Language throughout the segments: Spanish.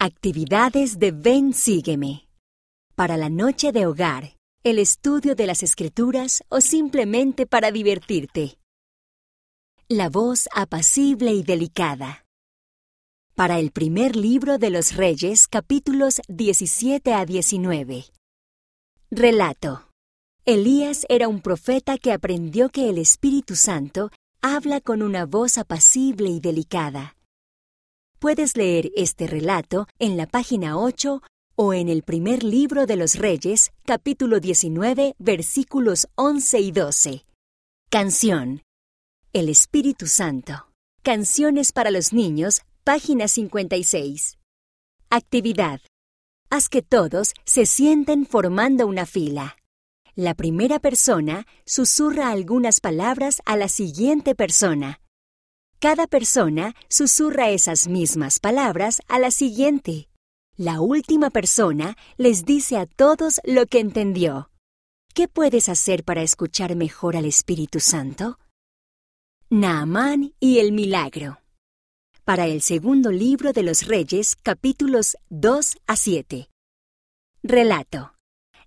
Actividades de Ven Sígueme. Para la noche de hogar, el estudio de las escrituras o simplemente para divertirte. La voz apacible y delicada. Para el primer libro de los Reyes, capítulos 17 a 19. Relato. Elías era un profeta que aprendió que el Espíritu Santo habla con una voz apacible y delicada. Puedes leer este relato en la página 8 o en el primer libro de los Reyes, capítulo 19, versículos 11 y 12. Canción. El Espíritu Santo. Canciones para los niños, página 56. Actividad. Haz que todos se sienten formando una fila. La primera persona susurra algunas palabras a la siguiente persona. Cada persona susurra esas mismas palabras a la siguiente. La última persona les dice a todos lo que entendió. ¿Qué puedes hacer para escuchar mejor al Espíritu Santo? Naamán y el milagro. Para el segundo libro de los Reyes, capítulos 2 a 7. Relato.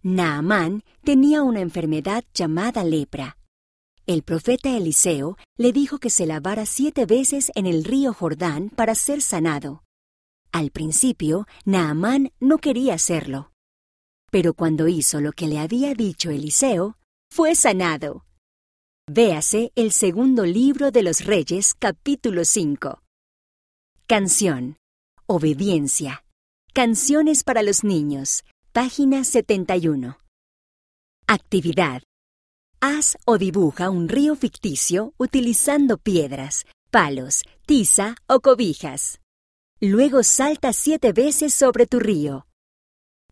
Naamán tenía una enfermedad llamada lepra. El profeta Eliseo le dijo que se lavara siete veces en el río Jordán para ser sanado. Al principio, Naamán no quería hacerlo. Pero cuando hizo lo que le había dicho Eliseo, fue sanado. Véase el segundo libro de los Reyes, capítulo 5. Canción. Obediencia. Canciones para los niños, Página 71. Actividad. Haz o dibuja un río ficticio utilizando piedras, palos, tiza o cobijas. Luego salta siete veces sobre tu río.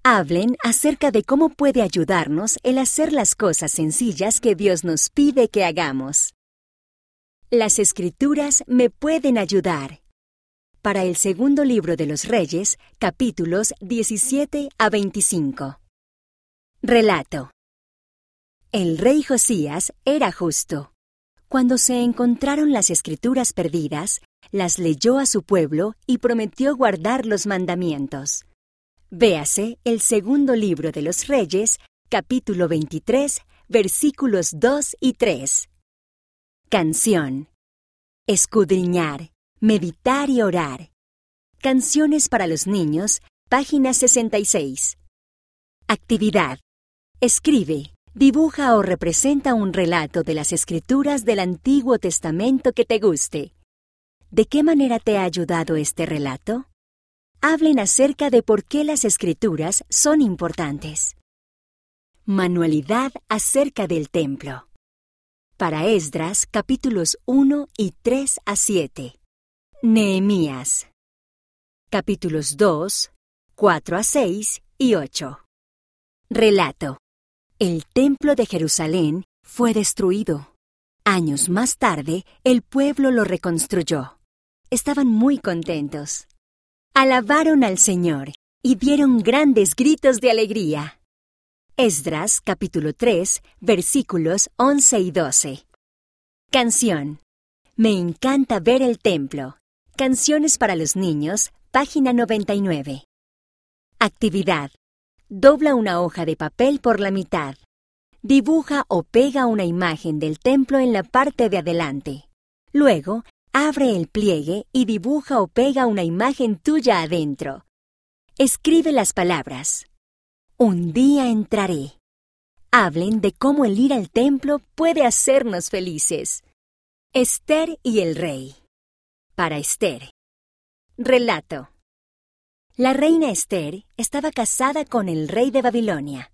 Hablen acerca de cómo puede ayudarnos el hacer las cosas sencillas que Dios nos pide que hagamos. Las escrituras me pueden ayudar para el segundo libro de los Reyes, capítulos 17 a 25. Relato. El rey Josías era justo. Cuando se encontraron las escrituras perdidas, las leyó a su pueblo y prometió guardar los mandamientos. Véase el segundo libro de los Reyes, capítulo 23, versículos 2 y 3. Canción. Escudriñar Meditar y orar. Canciones para los niños, página 66. Actividad. Escribe, dibuja o representa un relato de las escrituras del Antiguo Testamento que te guste. ¿De qué manera te ha ayudado este relato? Hablen acerca de por qué las escrituras son importantes. Manualidad acerca del templo. Para Esdras capítulos 1 y 3 a 7. Nehemías. Capítulos 2, 4 a 6 y 8. Relato. El templo de Jerusalén fue destruido. Años más tarde, el pueblo lo reconstruyó. Estaban muy contentos. Alabaron al Señor y dieron grandes gritos de alegría. Esdras capítulo 3 versículos 11 y 12. Canción. Me encanta ver el templo. Canciones para los niños, página 99. Actividad. Dobla una hoja de papel por la mitad. Dibuja o pega una imagen del templo en la parte de adelante. Luego, abre el pliegue y dibuja o pega una imagen tuya adentro. Escribe las palabras. Un día entraré. Hablen de cómo el ir al templo puede hacernos felices. Esther y el rey para Esther. Relato. La reina Esther estaba casada con el rey de Babilonia.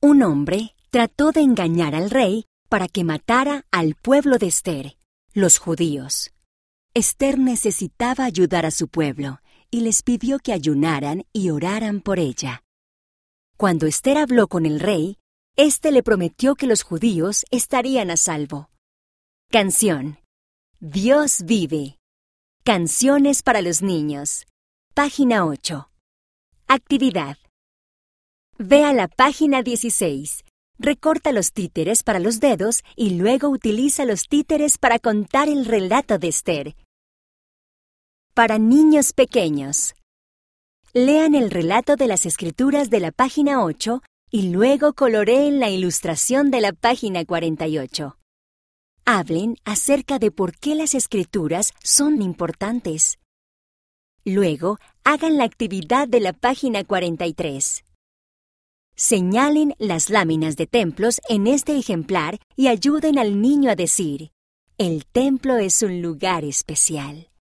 Un hombre trató de engañar al rey para que matara al pueblo de Esther, los judíos. Esther necesitaba ayudar a su pueblo y les pidió que ayunaran y oraran por ella. Cuando Esther habló con el rey, éste le prometió que los judíos estarían a salvo. Canción. Dios vive. Canciones para los niños. Página 8. Actividad. Ve a la página 16. Recorta los títeres para los dedos y luego utiliza los títeres para contar el relato de Esther. Para niños pequeños. Lean el relato de las escrituras de la página 8 y luego coloreen la ilustración de la página 48. Hablen acerca de por qué las escrituras son importantes. Luego, hagan la actividad de la página 43. Señalen las láminas de templos en este ejemplar y ayuden al niño a decir, el templo es un lugar especial.